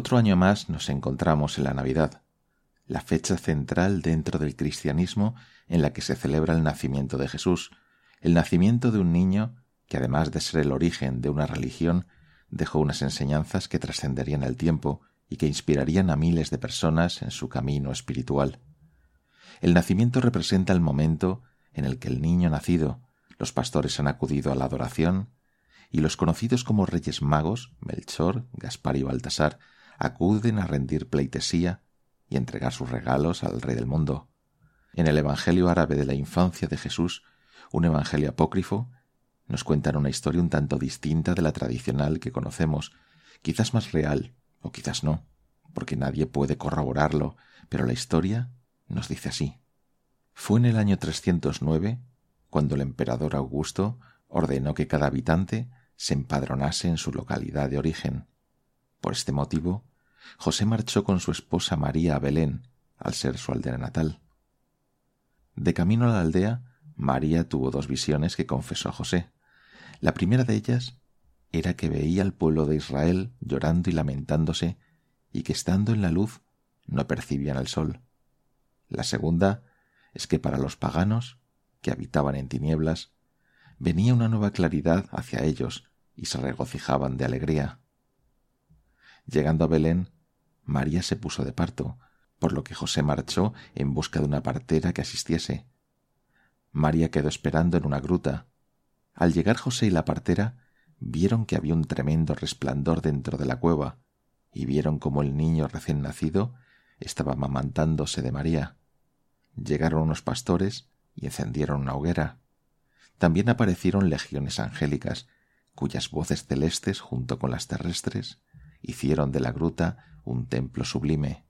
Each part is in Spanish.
Otro año más nos encontramos en la Navidad, la fecha central dentro del cristianismo en la que se celebra el nacimiento de Jesús, el nacimiento de un niño que además de ser el origen de una religión, dejó unas enseñanzas que trascenderían el tiempo y que inspirarían a miles de personas en su camino espiritual. El nacimiento representa el momento en el que el niño nacido, los pastores han acudido a la adoración, y los conocidos como Reyes Magos, Melchor, Gaspar y Baltasar, acuden a rendir pleitesía y entregar sus regalos al Rey del mundo. En el Evangelio árabe de la infancia de Jesús, un Evangelio apócrifo, nos cuentan una historia un tanto distinta de la tradicional que conocemos, quizás más real, o quizás no, porque nadie puede corroborarlo, pero la historia nos dice así. Fue en el año 309 cuando el emperador Augusto ordenó que cada habitante se empadronase en su localidad de origen. Por este motivo, José marchó con su esposa María a Belén, al ser su aldea natal. De camino a la aldea, María tuvo dos visiones que confesó a José. La primera de ellas era que veía al pueblo de Israel llorando y lamentándose, y que estando en la luz no percibían el sol. La segunda es que para los paganos, que habitaban en tinieblas, venía una nueva claridad hacia ellos y se regocijaban de alegría. Llegando a Belén, María se puso de parto, por lo que José marchó en busca de una partera que asistiese. María quedó esperando en una gruta. Al llegar José y la partera, vieron que había un tremendo resplandor dentro de la cueva, y vieron como el niño recién nacido estaba amamantándose de María. Llegaron unos pastores y encendieron una hoguera. También aparecieron legiones angélicas, cuyas voces celestes junto con las terrestres hicieron de la gruta un templo sublime.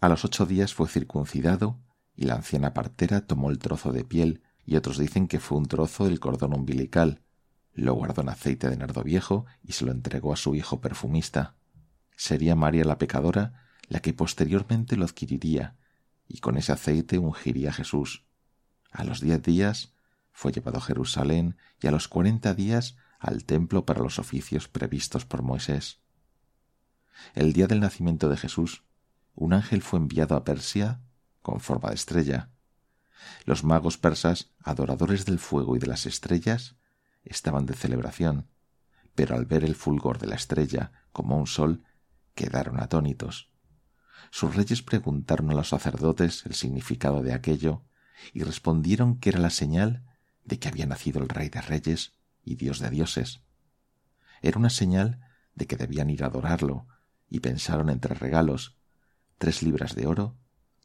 A los ocho días fue circuncidado y la anciana partera tomó el trozo de piel y otros dicen que fue un trozo del cordón umbilical, lo guardó en aceite de nardo viejo y se lo entregó a su hijo perfumista. Sería María la pecadora la que posteriormente lo adquiriría y con ese aceite ungiría a Jesús. A los diez días fue llevado a Jerusalén y a los cuarenta días al templo para los oficios previstos por Moisés. El día del nacimiento de Jesús, un ángel fue enviado a Persia con forma de estrella. Los magos persas, adoradores del fuego y de las estrellas, estaban de celebración, pero al ver el fulgor de la estrella como un sol, quedaron atónitos. Sus reyes preguntaron a los sacerdotes el significado de aquello y respondieron que era la señal de que había nacido el rey de reyes y dios de dioses. Era una señal de que debían ir a adorarlo y pensaron en tres regalos, tres libras de oro,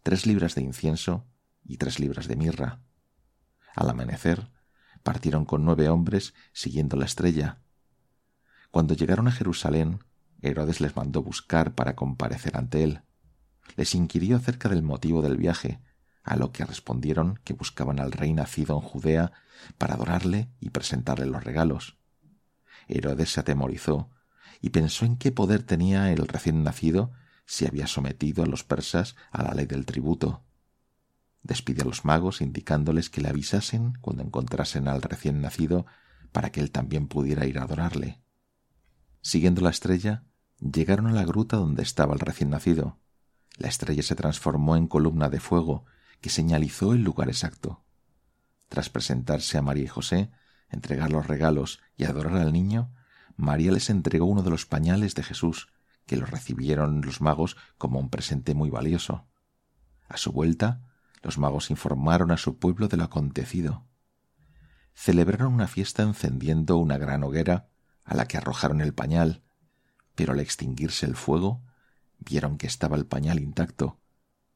tres libras de incienso y tres libras de mirra. Al amanecer, partieron con nueve hombres siguiendo la estrella. Cuando llegaron a Jerusalén, Herodes les mandó buscar para comparecer ante él. Les inquirió acerca del motivo del viaje, a lo que respondieron que buscaban al rey nacido en Judea para adorarle y presentarle los regalos. Herodes se atemorizó y pensó en qué poder tenía el recién nacido si había sometido a los persas a la ley del tributo. Despidió a los magos indicándoles que le avisasen cuando encontrasen al recién nacido para que él también pudiera ir a adorarle. Siguiendo la estrella, llegaron a la gruta donde estaba el recién nacido. La estrella se transformó en columna de fuego que señalizó el lugar exacto. Tras presentarse a María y José, entregar los regalos y adorar al niño, María les entregó uno de los pañales de Jesús, que lo recibieron los magos como un presente muy valioso. A su vuelta, los magos informaron a su pueblo de lo acontecido. Celebraron una fiesta encendiendo una gran hoguera a la que arrojaron el pañal, pero al extinguirse el fuego vieron que estaba el pañal intacto,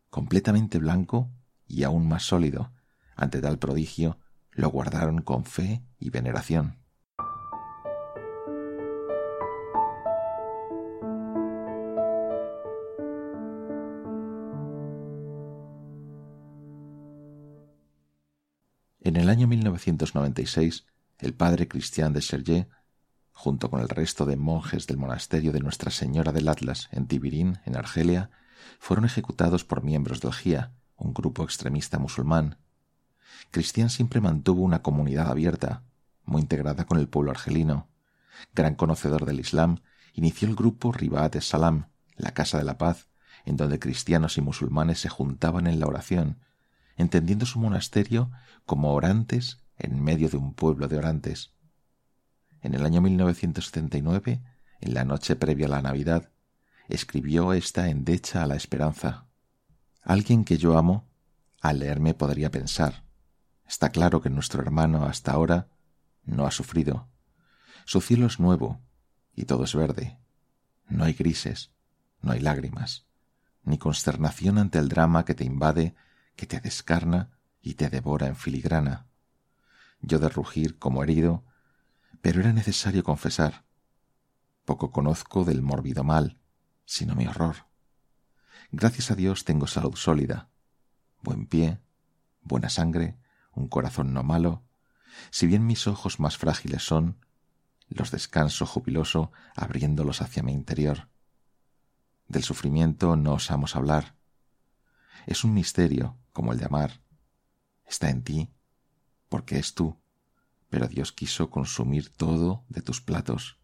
completamente blanco y aún más sólido. Ante tal prodigio lo guardaron con fe y veneración. En el año 1996, el padre Cristian de Sergé, junto con el resto de monjes del monasterio de Nuestra Señora del Atlas en Tibirín, en Argelia, fueron ejecutados por miembros del GIA, un grupo extremista musulmán. Cristian siempre mantuvo una comunidad abierta, muy integrada con el pueblo argelino. Gran conocedor del Islam, inició el grupo Ribat Salam, la Casa de la Paz, en donde cristianos y musulmanes se juntaban en la oración, entendiendo su monasterio como orantes en medio de un pueblo de orantes. En el año 1979, en la noche previa a la Navidad, escribió esta endecha a la esperanza. Alguien que yo amo, al leerme podría pensar, está claro que nuestro hermano hasta ahora no ha sufrido. Su cielo es nuevo y todo es verde. No hay grises, no hay lágrimas, ni consternación ante el drama que te invade, que te descarna y te devora en filigrana. Yo de rugir como herido, pero era necesario confesar. Poco conozco del mórbido mal, sino mi horror. Gracias a Dios tengo salud sólida, buen pie, buena sangre, un corazón no malo, si bien mis ojos más frágiles son, los descanso jubiloso abriéndolos hacia mi interior. Del sufrimiento no osamos hablar. Es un misterio, como el de amar. Está en ti, porque es tú, pero Dios quiso consumir todo de tus platos.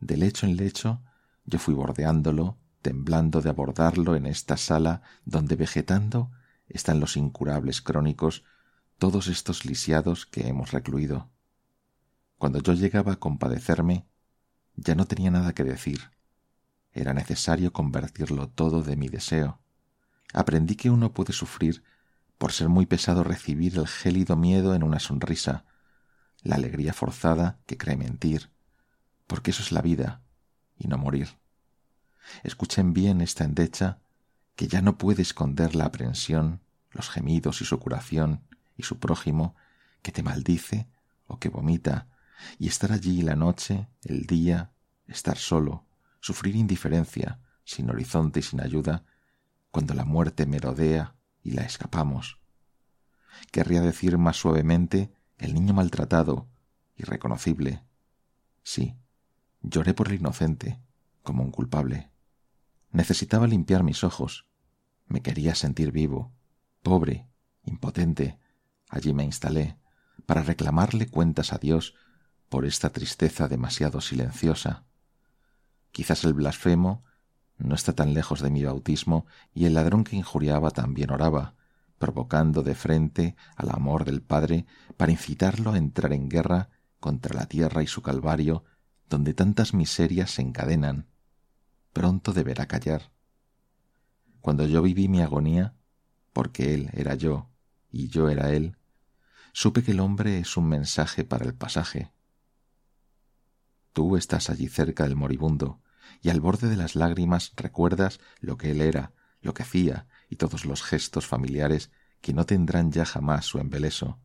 De lecho en lecho yo fui bordeándolo, temblando de abordarlo en esta sala donde vegetando están los incurables crónicos, todos estos lisiados que hemos recluido. Cuando yo llegaba a compadecerme, ya no tenía nada que decir. Era necesario convertirlo todo de mi deseo. Aprendí que uno puede sufrir por ser muy pesado recibir el gélido miedo en una sonrisa, la alegría forzada que cree mentir, porque eso es la vida y no morir. Escuchen bien esta endecha que ya no puede esconder la aprensión, los gemidos y su curación y su prójimo que te maldice o que vomita y estar allí la noche, el día, estar solo, sufrir indiferencia, sin horizonte y sin ayuda, cuando la muerte merodea y la escapamos. Querría decir más suavemente el niño maltratado, irreconocible. Sí, lloré por el inocente, como un culpable. Necesitaba limpiar mis ojos. Me quería sentir vivo, pobre, impotente. Allí me instalé, para reclamarle cuentas a Dios por esta tristeza demasiado silenciosa. Quizás el blasfemo no está tan lejos de mi bautismo y el ladrón que injuriaba también oraba, provocando de frente al amor del Padre para incitarlo a entrar en guerra contra la tierra y su calvario, donde tantas miserias se encadenan. Pronto deberá callar. Cuando yo viví mi agonía, porque Él era yo y yo era Él, supe que el hombre es un mensaje para el pasaje, Tú estás allí cerca del moribundo, y al borde de las lágrimas recuerdas lo que él era, lo que hacía, y todos los gestos familiares que no tendrán ya jamás su embeleso.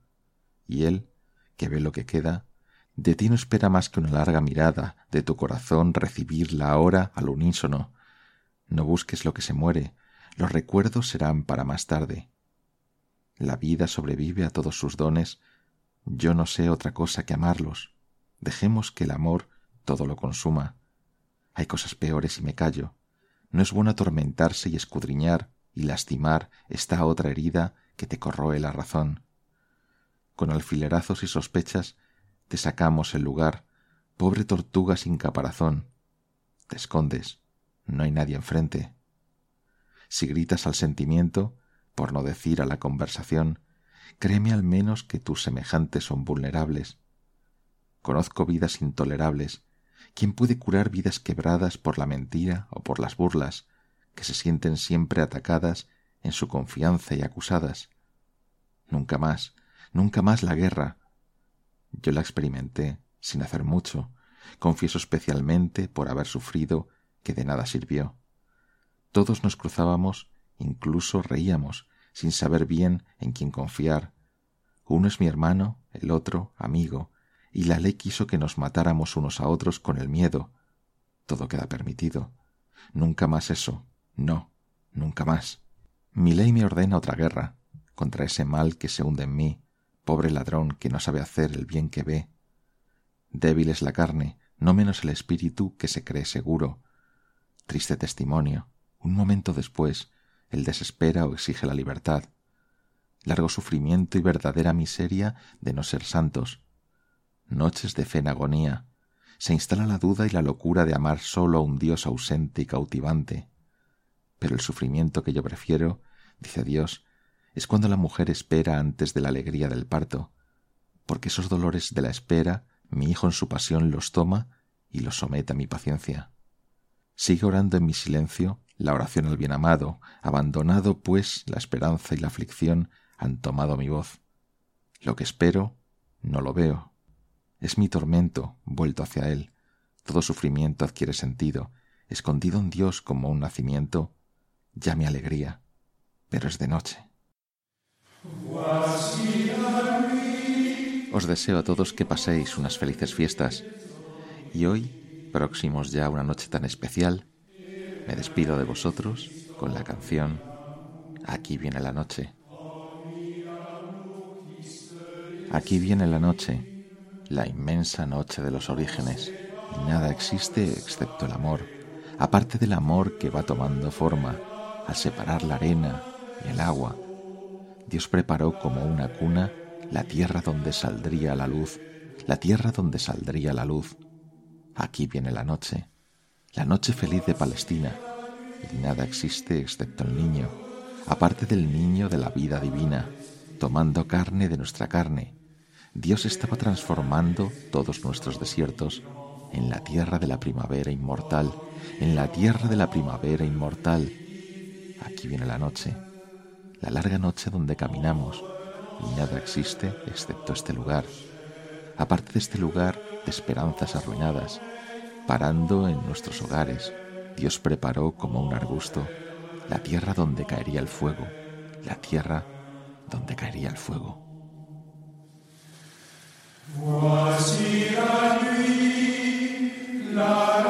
Y él, que ve lo que queda, de ti no espera más que una larga mirada, de tu corazón recibirla ahora al unísono. No busques lo que se muere, los recuerdos serán para más tarde. La vida sobrevive a todos sus dones, yo no sé otra cosa que amarlos. Dejemos que el amor todo lo consuma. Hay cosas peores y me callo. No es bueno atormentarse y escudriñar y lastimar esta otra herida que te corroe la razón. Con alfilerazos y sospechas te sacamos el lugar, pobre tortuga sin caparazón. Te escondes, no hay nadie enfrente. Si gritas al sentimiento, por no decir a la conversación, créeme al menos que tus semejantes son vulnerables. Conozco vidas intolerables ¿Quién puede curar vidas quebradas por la mentira o por las burlas, que se sienten siempre atacadas en su confianza y acusadas? Nunca más, nunca más la guerra. Yo la experimenté, sin hacer mucho, confieso especialmente por haber sufrido que de nada sirvió. Todos nos cruzábamos, incluso reíamos, sin saber bien en quién confiar. Uno es mi hermano, el otro amigo, y la ley quiso que nos matáramos unos a otros con el miedo. Todo queda permitido. Nunca más eso. No, nunca más. Mi ley me ordena otra guerra, contra ese mal que se hunde en mí, pobre ladrón que no sabe hacer el bien que ve. Débil es la carne, no menos el espíritu que se cree seguro. Triste testimonio. Un momento después, el desespera o exige la libertad. Largo sufrimiento y verdadera miseria de no ser santos, noches de fe agonía, se instala la duda y la locura de amar solo a un Dios ausente y cautivante. Pero el sufrimiento que yo prefiero, dice Dios, es cuando la mujer espera antes de la alegría del parto, porque esos dolores de la espera mi hijo en su pasión los toma y los somete a mi paciencia. Sigue orando en mi silencio la oración al bien amado, abandonado pues la esperanza y la aflicción han tomado mi voz. Lo que espero no lo veo. Es mi tormento vuelto hacia él. Todo sufrimiento adquiere sentido. Escondido en Dios como un nacimiento, ya mi alegría, pero es de noche. Os deseo a todos que paséis unas felices fiestas y hoy, próximos ya a una noche tan especial, me despido de vosotros con la canción Aquí viene la noche. Aquí viene la noche, la inmensa noche de los orígenes, y nada existe excepto el amor, aparte del amor que va tomando forma al separar la arena y el agua. Dios preparó como una cuna la tierra donde saldría la luz, la tierra donde saldría la luz. Aquí viene la noche, la noche feliz de Palestina, y nada existe excepto el niño, aparte del niño de la vida divina, tomando carne de nuestra carne. Dios estaba transformando todos nuestros desiertos en la tierra de la primavera inmortal, en la tierra de la primavera inmortal. Aquí viene la noche, la larga noche donde caminamos, y nada existe excepto este lugar. Aparte de este lugar de esperanzas arruinadas, parando en nuestros hogares, Dios preparó como un arbusto la tierra donde caería el fuego, la tierra donde caería el fuego. Voici la nuit, la